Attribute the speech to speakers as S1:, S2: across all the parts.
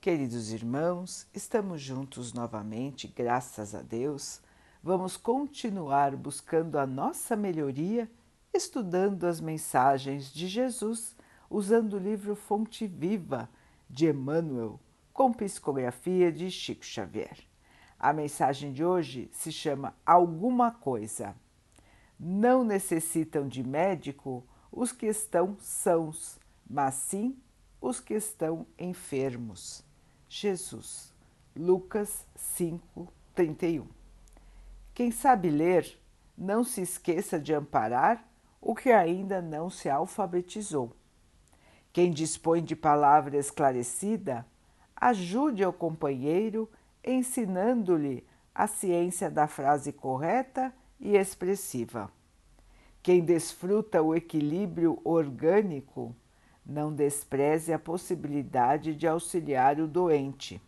S1: Queridos irmãos, estamos juntos novamente, graças a Deus. Vamos continuar buscando a nossa melhoria, estudando as mensagens de Jesus, usando o livro Fonte Viva de Emmanuel, com psicografia de Chico Xavier. A mensagem de hoje se chama Alguma Coisa. Não necessitam de médico os que estão sãos, mas sim os que estão enfermos. Jesus, Lucas 5, 31. Quem sabe ler, não se esqueça de amparar o que ainda não se alfabetizou. Quem dispõe de palavra esclarecida, ajude ao companheiro ensinando-lhe a ciência da frase correta e expressiva. Quem desfruta o equilíbrio orgânico, não despreze a possibilidade de auxiliar o doente.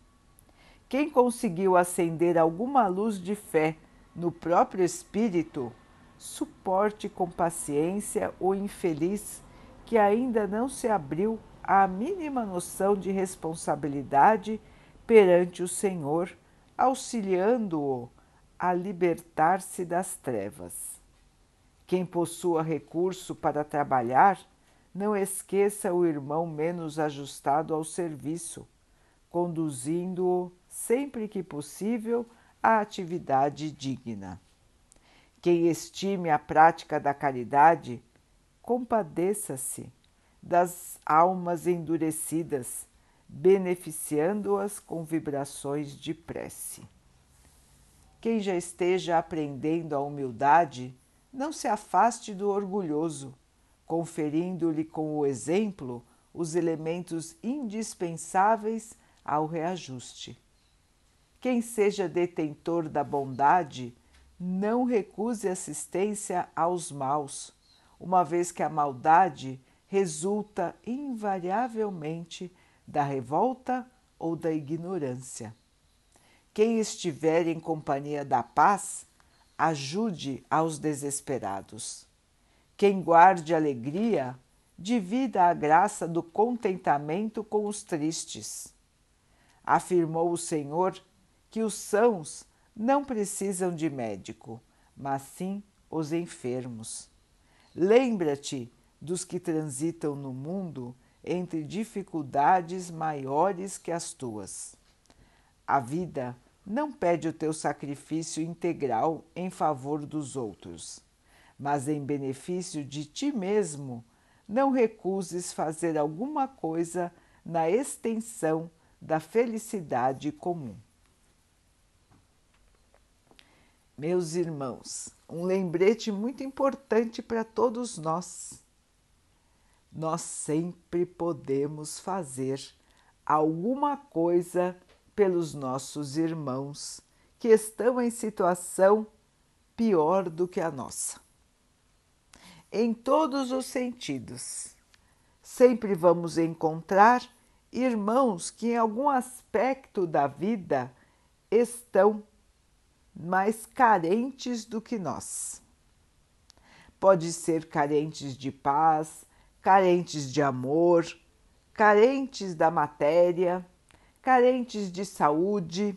S1: Quem conseguiu acender alguma luz de fé no próprio espírito, suporte com paciência o infeliz que ainda não se abriu à mínima noção de responsabilidade perante o Senhor, auxiliando-o a libertar-se das trevas. Quem possua recurso para trabalhar, não esqueça o irmão menos ajustado ao serviço, conduzindo-o sempre que possível à atividade digna. Quem estime a prática da caridade, compadeça-se das almas endurecidas, beneficiando-as com vibrações de prece. Quem já esteja aprendendo a humildade, não se afaste do orgulhoso conferindo-lhe com o exemplo os elementos indispensáveis ao reajuste. Quem seja detentor da bondade, não recuse assistência aos maus, uma vez que a maldade resulta invariavelmente da revolta ou da ignorância. Quem estiver em companhia da paz, ajude aos desesperados. Quem guarde alegria, divida a graça do contentamento com os tristes. Afirmou o Senhor que os sãos não precisam de médico, mas sim os enfermos. Lembra-te dos que transitam no mundo entre dificuldades maiores que as tuas. A vida não pede o teu sacrifício integral em favor dos outros mas em benefício de ti mesmo, não recuses fazer alguma coisa na extensão da felicidade comum. Meus irmãos, um lembrete muito importante para todos nós. Nós sempre podemos fazer alguma coisa pelos nossos irmãos que estão em situação pior do que a nossa em todos os sentidos. Sempre vamos encontrar irmãos que, em algum aspecto da vida, estão mais carentes do que nós. Pode ser carentes de paz, carentes de amor, carentes da matéria, carentes de saúde,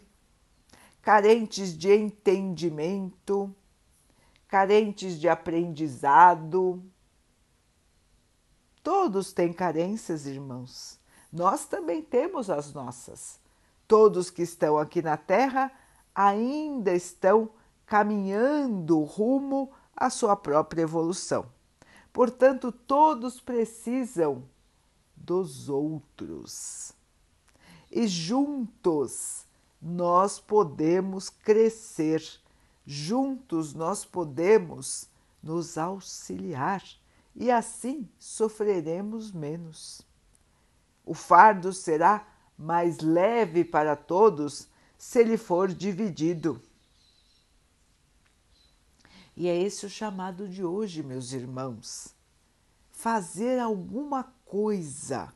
S1: carentes de entendimento carentes de aprendizado. Todos têm carências, irmãos. Nós também temos as nossas. Todos que estão aqui na Terra ainda estão caminhando rumo à sua própria evolução. Portanto, todos precisam dos outros. E juntos nós podemos crescer Juntos nós podemos nos auxiliar e assim sofreremos menos. O fardo será mais leve para todos se ele for dividido. E é esse o chamado de hoje, meus irmãos. Fazer alguma coisa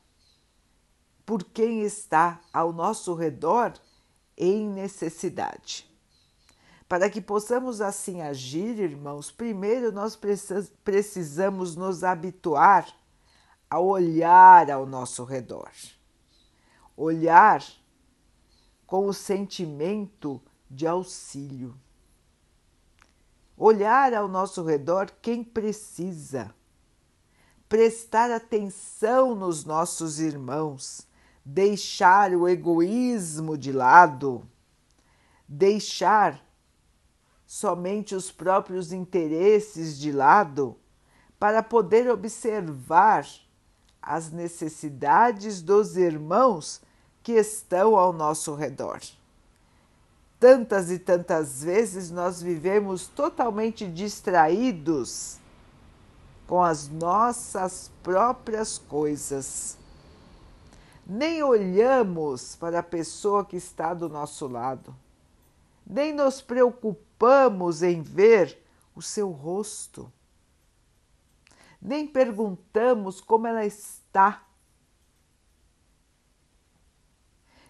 S1: por quem está ao nosso redor em necessidade. Para que possamos assim agir, irmãos, primeiro nós precisamos nos habituar a olhar ao nosso redor. Olhar com o sentimento de auxílio. Olhar ao nosso redor quem precisa, prestar atenção nos nossos irmãos, deixar o egoísmo de lado, deixar somente os próprios interesses de lado para poder observar as necessidades dos irmãos que estão ao nosso redor. Tantas e tantas vezes nós vivemos totalmente distraídos com as nossas próprias coisas. Nem olhamos para a pessoa que está do nosso lado, nem nos preocupamos em ver o seu rosto, nem perguntamos como ela está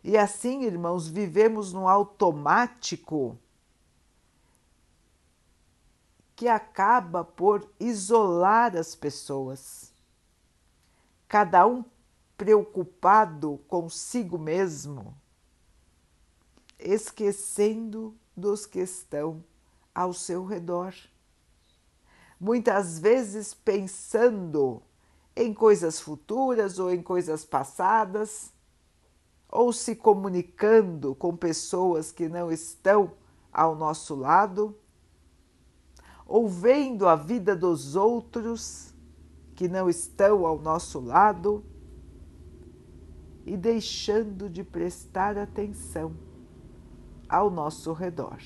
S1: E assim, irmãos, vivemos no automático que acaba por isolar as pessoas. Cada um preocupado consigo mesmo, esquecendo dos que estão ao seu redor. Muitas vezes pensando em coisas futuras ou em coisas passadas ou se comunicando com pessoas que não estão ao nosso lado, ou vendo a vida dos outros que não estão ao nosso lado e deixando de prestar atenção ao nosso redor.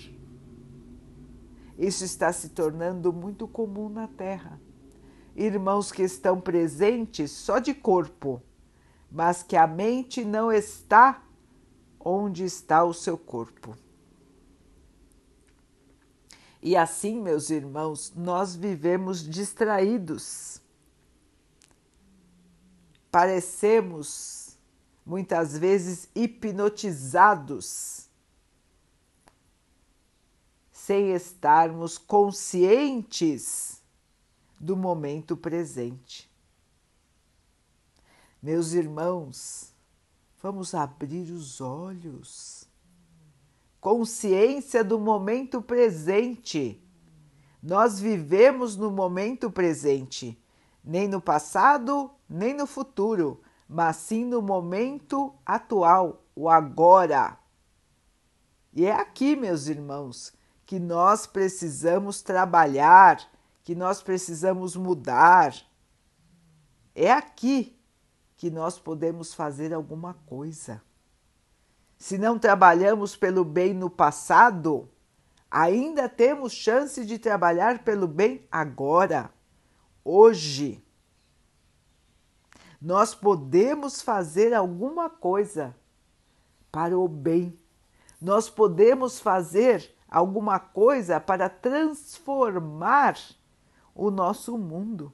S1: Isso está se tornando muito comum na Terra. Irmãos que estão presentes só de corpo mas que a mente não está onde está o seu corpo. E assim, meus irmãos, nós vivemos distraídos. Parecemos muitas vezes hipnotizados, sem estarmos conscientes do momento presente. Meus irmãos, vamos abrir os olhos. Consciência do momento presente. Nós vivemos no momento presente, nem no passado, nem no futuro, mas sim no momento atual, o agora. E é aqui, meus irmãos, que nós precisamos trabalhar, que nós precisamos mudar. É aqui que nós podemos fazer alguma coisa. Se não trabalhamos pelo bem no passado, ainda temos chance de trabalhar pelo bem agora, hoje. Nós podemos fazer alguma coisa para o bem. Nós podemos fazer alguma coisa para transformar o nosso mundo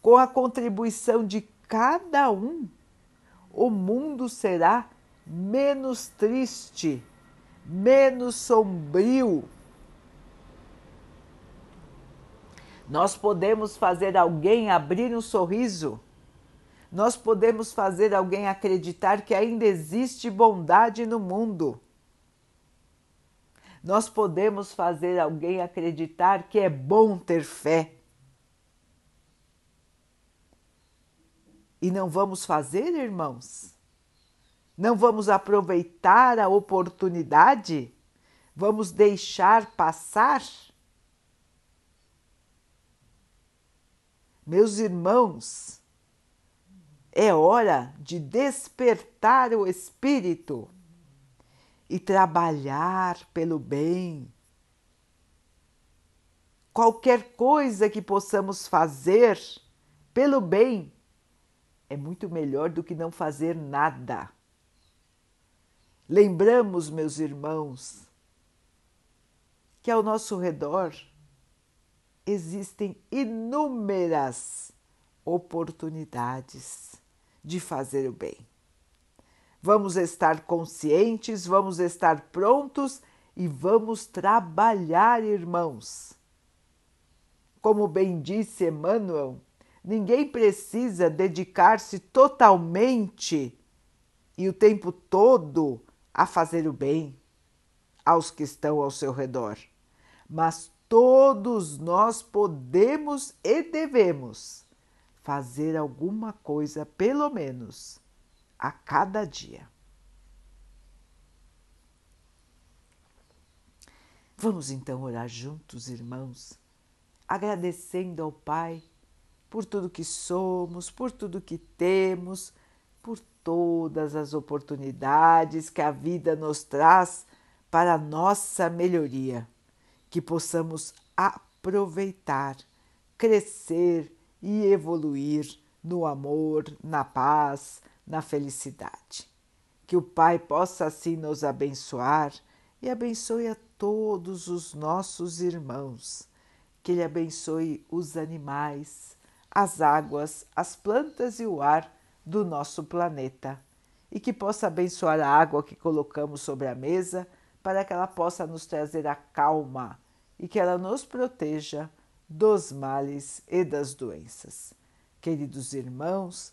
S1: com a contribuição de cada um, o mundo será menos triste, menos sombrio. Nós podemos fazer alguém abrir um sorriso. Nós podemos fazer alguém acreditar que ainda existe bondade no mundo. Nós podemos fazer alguém acreditar que é bom ter fé E não vamos fazer, irmãos? Não vamos aproveitar a oportunidade? Vamos deixar passar? Meus irmãos, é hora de despertar o espírito e trabalhar pelo bem. Qualquer coisa que possamos fazer pelo bem é muito melhor do que não fazer nada. Lembramos, meus irmãos, que ao nosso redor existem inúmeras oportunidades de fazer o bem. Vamos estar conscientes, vamos estar prontos e vamos trabalhar, irmãos. Como bem disse Emmanuel, Ninguém precisa dedicar-se totalmente e o tempo todo a fazer o bem aos que estão ao seu redor, mas todos nós podemos e devemos fazer alguma coisa, pelo menos, a cada dia. Vamos então orar juntos, irmãos, agradecendo ao Pai por tudo que somos, por tudo que temos, por todas as oportunidades que a vida nos traz para a nossa melhoria, que possamos aproveitar, crescer e evoluir no amor, na paz, na felicidade. Que o Pai possa assim nos abençoar e abençoe a todos os nossos irmãos. Que Ele abençoe os animais, as águas, as plantas e o ar do nosso planeta. E que possa abençoar a água que colocamos sobre a mesa para que ela possa nos trazer a calma e que ela nos proteja dos males e das doenças. Queridos irmãos,